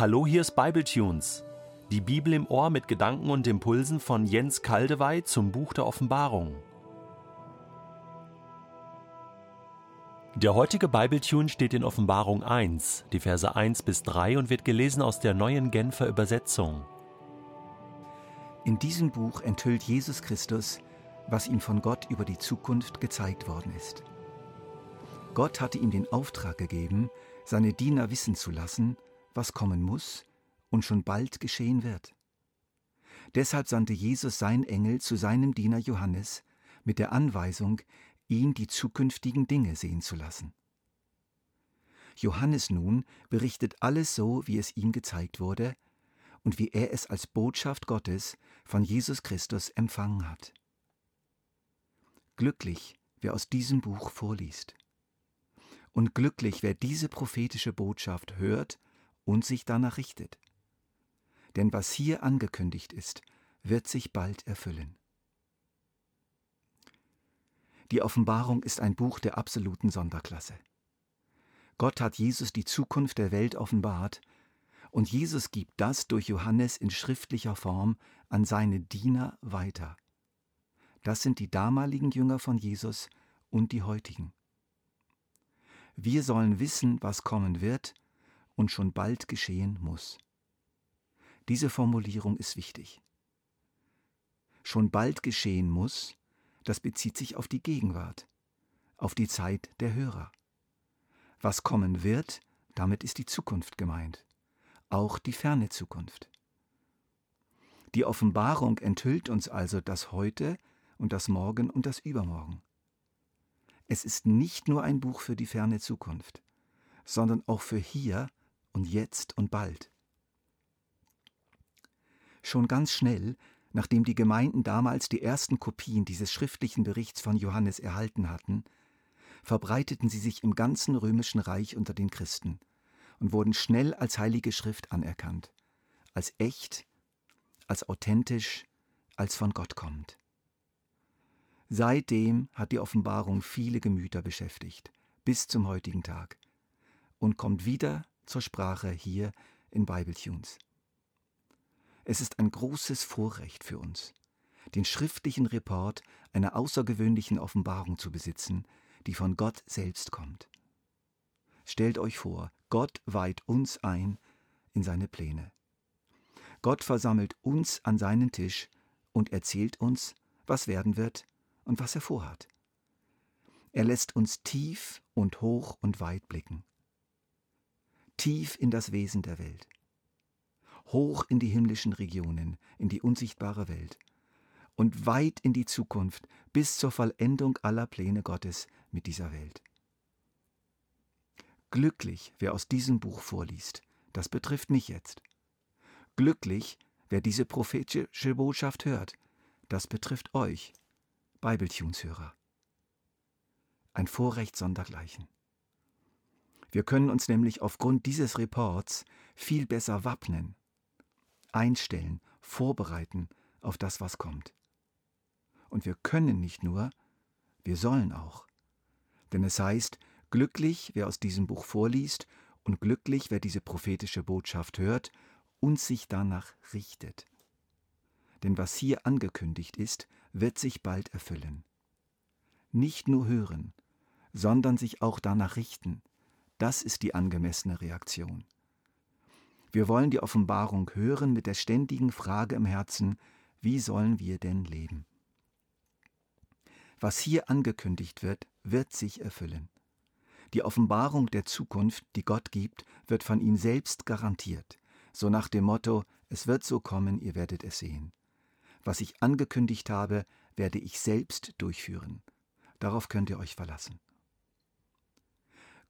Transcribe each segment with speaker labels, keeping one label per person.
Speaker 1: Hallo, hier ist Bibletunes. Die Bibel im Ohr mit Gedanken und Impulsen von Jens Kaldewey zum Buch der Offenbarung. Der heutige Bibletune steht in Offenbarung 1, die Verse 1 bis 3 und wird gelesen aus der neuen Genfer Übersetzung.
Speaker 2: In diesem Buch enthüllt Jesus Christus, was ihm von Gott über die Zukunft gezeigt worden ist. Gott hatte ihm den Auftrag gegeben, seine Diener wissen zu lassen, was kommen muss und schon bald geschehen wird. Deshalb sandte Jesus seinen Engel zu seinem Diener Johannes mit der Anweisung, ihn die zukünftigen Dinge sehen zu lassen. Johannes nun berichtet alles so, wie es ihm gezeigt wurde und wie er es als Botschaft Gottes von Jesus Christus empfangen hat. Glücklich, wer aus diesem Buch vorliest. Und glücklich, wer diese prophetische Botschaft hört und sich danach richtet. Denn was hier angekündigt ist, wird sich bald erfüllen. Die Offenbarung ist ein Buch der absoluten Sonderklasse. Gott hat Jesus die Zukunft der Welt offenbart, und Jesus gibt das durch Johannes in schriftlicher Form an seine Diener weiter. Das sind die damaligen Jünger von Jesus und die heutigen. Wir sollen wissen, was kommen wird und schon bald geschehen muss. Diese Formulierung ist wichtig. Schon bald geschehen muss, das bezieht sich auf die Gegenwart, auf die Zeit der Hörer. Was kommen wird, damit ist die Zukunft gemeint, auch die ferne Zukunft. Die Offenbarung enthüllt uns also das Heute und das Morgen und das Übermorgen. Es ist nicht nur ein Buch für die ferne Zukunft, sondern auch für hier und jetzt und bald. Schon ganz schnell, nachdem die Gemeinden damals die ersten Kopien dieses schriftlichen Berichts von Johannes erhalten hatten, verbreiteten sie sich im ganzen römischen Reich unter den Christen und wurden schnell als heilige Schrift anerkannt, als echt, als authentisch, als von Gott kommend. Seitdem hat die Offenbarung viele Gemüter beschäftigt, bis zum heutigen Tag, und kommt wieder zur Sprache hier in Bibletunes. Es ist ein großes Vorrecht für uns, den schriftlichen Report einer außergewöhnlichen Offenbarung zu besitzen, die von Gott selbst kommt. Stellt euch vor, Gott weiht uns ein in seine Pläne. Gott versammelt uns an seinen Tisch und erzählt uns, was werden wird und was er vorhat. Er lässt uns tief und hoch und weit blicken tief in das Wesen der Welt, hoch in die himmlischen Regionen, in die unsichtbare Welt und weit in die Zukunft bis zur Vollendung aller Pläne Gottes mit dieser Welt. Glücklich, wer aus diesem Buch vorliest, das betrifft mich jetzt. Glücklich, wer diese prophetische Botschaft hört, das betrifft euch, Bibletunes-Hörer. Ein Vorrecht sondergleichen. Wir können uns nämlich aufgrund dieses Reports viel besser wappnen, einstellen, vorbereiten auf das, was kommt. Und wir können nicht nur, wir sollen auch. Denn es heißt, glücklich, wer aus diesem Buch vorliest, und glücklich, wer diese prophetische Botschaft hört und sich danach richtet. Denn was hier angekündigt ist, wird sich bald erfüllen. Nicht nur hören, sondern sich auch danach richten, das ist die angemessene Reaktion. Wir wollen die Offenbarung hören mit der ständigen Frage im Herzen, wie sollen wir denn leben? Was hier angekündigt wird, wird sich erfüllen. Die Offenbarung der Zukunft, die Gott gibt, wird von ihm selbst garantiert, so nach dem Motto, es wird so kommen, ihr werdet es sehen. Was ich angekündigt habe, werde ich selbst durchführen. Darauf könnt ihr euch verlassen.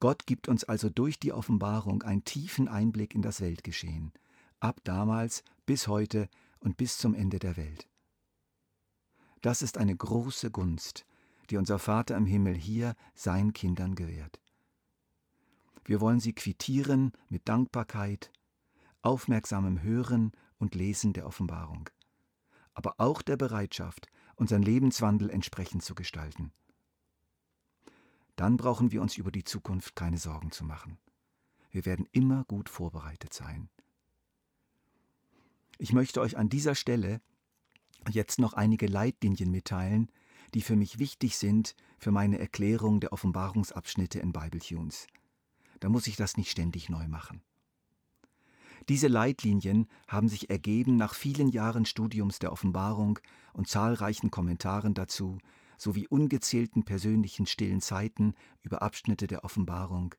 Speaker 2: Gott gibt uns also durch die Offenbarung einen tiefen Einblick in das Weltgeschehen, ab damals bis heute und bis zum Ende der Welt. Das ist eine große Gunst, die unser Vater im Himmel hier seinen Kindern gewährt. Wir wollen sie quittieren mit Dankbarkeit, aufmerksamem Hören und Lesen der Offenbarung, aber auch der Bereitschaft, unseren Lebenswandel entsprechend zu gestalten dann brauchen wir uns über die Zukunft keine Sorgen zu machen. Wir werden immer gut vorbereitet sein. Ich möchte euch an dieser Stelle jetzt noch einige Leitlinien mitteilen, die für mich wichtig sind für meine Erklärung der Offenbarungsabschnitte in Bibletunes. Da muss ich das nicht ständig neu machen. Diese Leitlinien haben sich ergeben nach vielen Jahren Studiums der Offenbarung und zahlreichen Kommentaren dazu, sowie ungezählten persönlichen stillen Zeiten über Abschnitte der Offenbarung.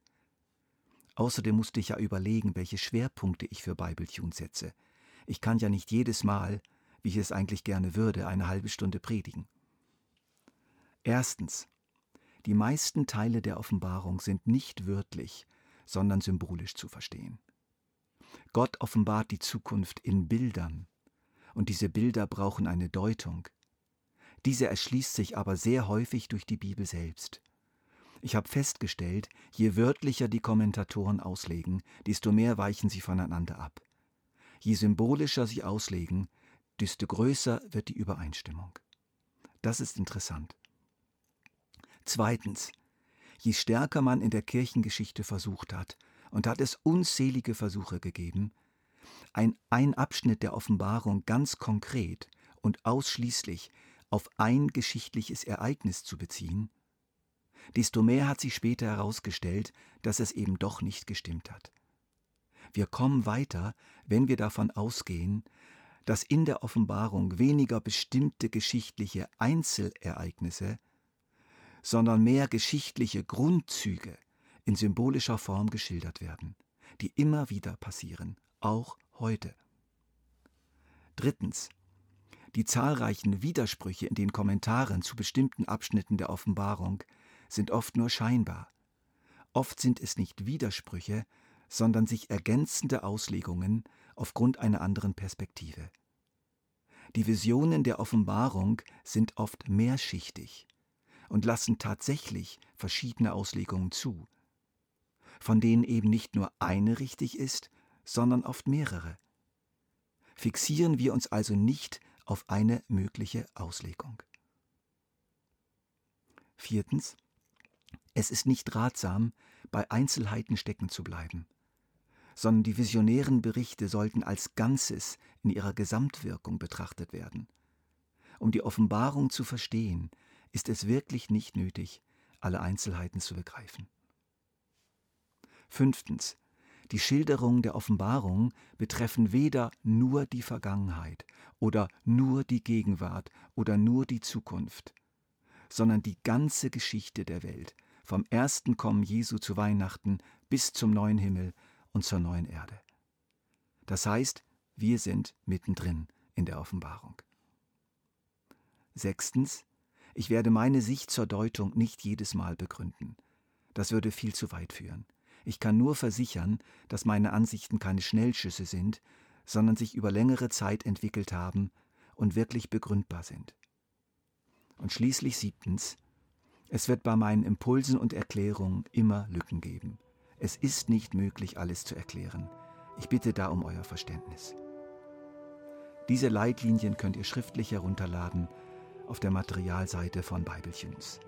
Speaker 2: Außerdem musste ich ja überlegen, welche Schwerpunkte ich für Bibletune setze. Ich kann ja nicht jedes Mal, wie ich es eigentlich gerne würde, eine halbe Stunde predigen. Erstens. Die meisten Teile der Offenbarung sind nicht wörtlich, sondern symbolisch zu verstehen. Gott offenbart die Zukunft in Bildern, und diese Bilder brauchen eine Deutung. Diese erschließt sich aber sehr häufig durch die Bibel selbst. Ich habe festgestellt, je wörtlicher die Kommentatoren auslegen, desto mehr weichen sie voneinander ab. Je symbolischer sie auslegen, desto größer wird die Übereinstimmung. Das ist interessant. Zweitens, je stärker man in der Kirchengeschichte versucht hat, und hat es unzählige Versuche gegeben, ein, ein Abschnitt der Offenbarung ganz konkret und ausschließlich auf ein geschichtliches Ereignis zu beziehen, desto mehr hat sich später herausgestellt, dass es eben doch nicht gestimmt hat. Wir kommen weiter, wenn wir davon ausgehen, dass in der Offenbarung weniger bestimmte geschichtliche Einzelereignisse, sondern mehr geschichtliche Grundzüge in symbolischer Form geschildert werden, die immer wieder passieren, auch heute. Drittens. Die zahlreichen Widersprüche in den Kommentaren zu bestimmten Abschnitten der Offenbarung sind oft nur scheinbar. Oft sind es nicht Widersprüche, sondern sich ergänzende Auslegungen aufgrund einer anderen Perspektive. Die Visionen der Offenbarung sind oft mehrschichtig und lassen tatsächlich verschiedene Auslegungen zu, von denen eben nicht nur eine richtig ist, sondern oft mehrere. Fixieren wir uns also nicht auf eine mögliche Auslegung. Viertens. Es ist nicht ratsam, bei Einzelheiten stecken zu bleiben, sondern die visionären Berichte sollten als Ganzes in ihrer Gesamtwirkung betrachtet werden. Um die Offenbarung zu verstehen, ist es wirklich nicht nötig, alle Einzelheiten zu begreifen. Fünftens. Die Schilderungen der Offenbarung betreffen weder nur die Vergangenheit oder nur die Gegenwart oder nur die Zukunft, sondern die ganze Geschichte der Welt, vom ersten Kommen Jesu zu Weihnachten bis zum neuen Himmel und zur neuen Erde. Das heißt, wir sind mittendrin in der Offenbarung. Sechstens, ich werde meine Sicht zur Deutung nicht jedes Mal begründen. Das würde viel zu weit führen. Ich kann nur versichern, dass meine Ansichten keine Schnellschüsse sind, sondern sich über längere Zeit entwickelt haben und wirklich begründbar sind. Und schließlich siebtens, es wird bei meinen Impulsen und Erklärungen immer Lücken geben. Es ist nicht möglich, alles zu erklären. Ich bitte da um euer Verständnis. Diese Leitlinien könnt ihr schriftlich herunterladen auf der Materialseite von Bibletunes.